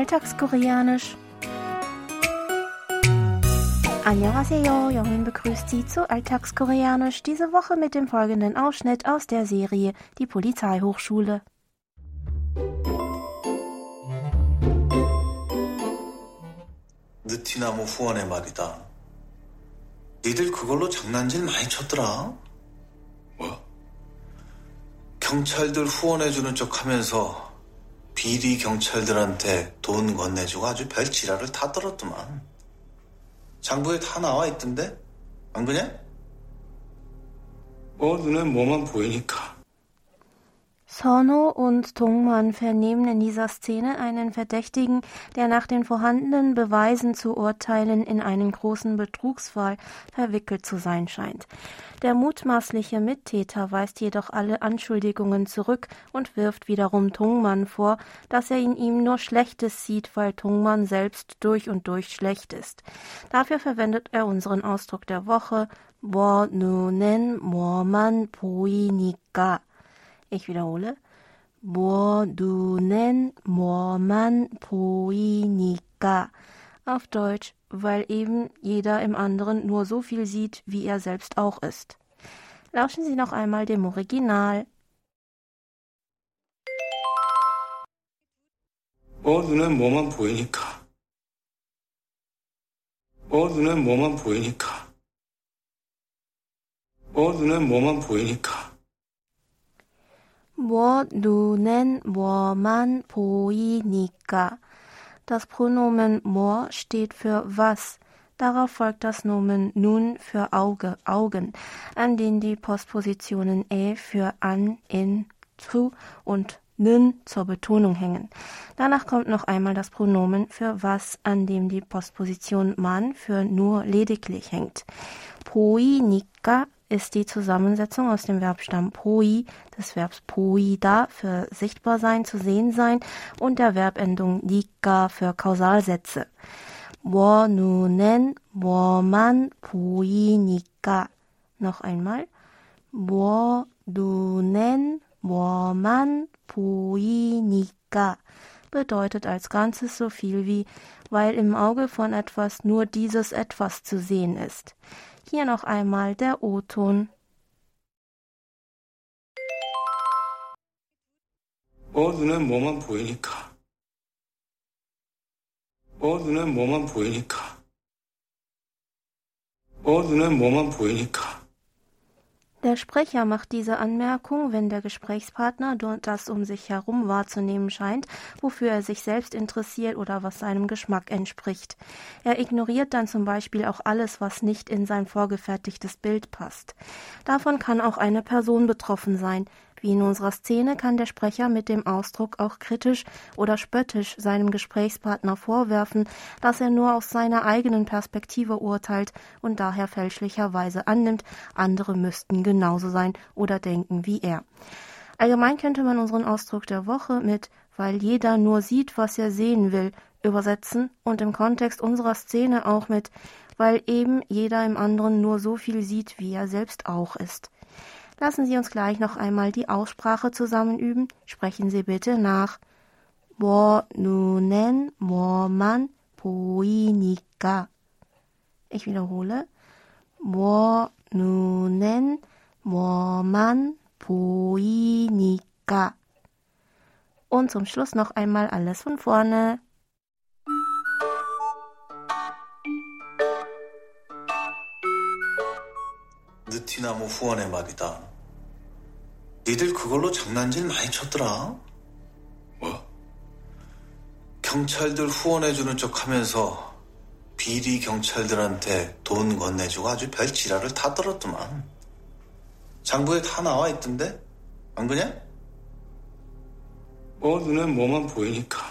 Alltagskoreanisch. Annyeonghaseyo, Jongin begrüßt Sie zu Alltagskoreanisch, diese Woche mit dem folgenden Ausschnitt aus der Serie Die Polizeihochschule. 느티나무 후원의 말이다. 니들 그걸로 장난질 많이 쳤더라. 뭐? 경찰들 후원해주는 척 하면서 비리 경찰들한테 돈 건네주고 아주 별 지랄을 다 떨었더만. 장부에 다 나와 있던데? 안 그냐? 뭐 눈에 뭐만 보이니까. Sorno und Tungmann vernehmen in dieser Szene einen Verdächtigen, der nach den vorhandenen Beweisen zu urteilen in einen großen Betrugsfall verwickelt zu sein scheint. Der mutmaßliche Mittäter weist jedoch alle Anschuldigungen zurück und wirft wiederum Tungmann vor, dass er in ihm nur Schlechtes sieht, weil Tungmann selbst durch und durch schlecht ist. Dafür verwendet er unseren Ausdruck der Woche, Wo nunen moman poinika. Ich wiederhole. 뭐 눈엔 뭐만 보이니까. Auf Deutsch, weil eben jeder im anderen nur so viel sieht, wie er selbst auch ist. Lauschen Sie noch einmal dem Original. 뭐 눈에 뭐만 보이니까. 뭐 눈에 뭐만 보이니까. 뭐 눈에 뭐만 보이니까. 뭐 눈엔 뭐만 보이니까. Das Pronomen 뭐 steht für was. Darauf folgt das Nomen nun für Auge, Augen, an denen die Postpositionen e für an, in, zu und 는 zur Betonung hängen. Danach kommt noch einmal das Pronomen für was, an dem die Postposition man für nur lediglich hängt. 보이니까 ist die Zusammensetzung aus dem Verbstamm poi, des Verbs poida für sichtbar sein, zu sehen sein und der Verbendung nika für Kausalsätze. 뭐 눈엔 뭐만 보이니까. Noch einmal. 뭐 눈엔 뭐만 보이니까 bedeutet als Ganzes so viel wie, weil im Auge von etwas nur dieses etwas zu sehen ist. Hier noch einmal der O-Ton. 뭐 눈에 뭐만 보이니까. 뭐 눈에 뭐만 보이니까. 뭐 눈에 뭐만 보이니까. der Sprecher macht diese Anmerkung, wenn der Gesprächspartner das um sich herum wahrzunehmen scheint, wofür er sich selbst interessiert oder was seinem Geschmack entspricht. Er ignoriert dann zum Beispiel auch alles, was nicht in sein vorgefertigtes Bild passt. Davon kann auch eine Person betroffen sein, wie in unserer Szene kann der Sprecher mit dem Ausdruck auch kritisch oder spöttisch seinem Gesprächspartner vorwerfen, dass er nur aus seiner eigenen Perspektive urteilt und daher fälschlicherweise annimmt, andere müssten genauso sein oder denken wie er. Allgemein könnte man unseren Ausdruck der Woche mit weil jeder nur sieht, was er sehen will, übersetzen und im Kontext unserer Szene auch mit weil eben jeder im anderen nur so viel sieht, wie er selbst auch ist. Lassen Sie uns gleich noch einmal die Aussprache zusammen üben. Sprechen Sie bitte nach. 뭐 눈엔 뭐만 보이니까. Ich wiederhole. 뭐 눈엔 뭐만 보이니까. Und zum Schluss noch einmal alles von vorne. 느티나무 후원의 말이다. 니들 그걸로 장난질 많이 쳤더라. 뭐? 경찰들 후원해주는 척 하면서 비리 경찰들한테 돈 건네주고 아주 별 지랄을 다 떨었더만. 장부에 다 나와 있던데? 안 그냐? 뭐 눈에 뭐만 보이니까.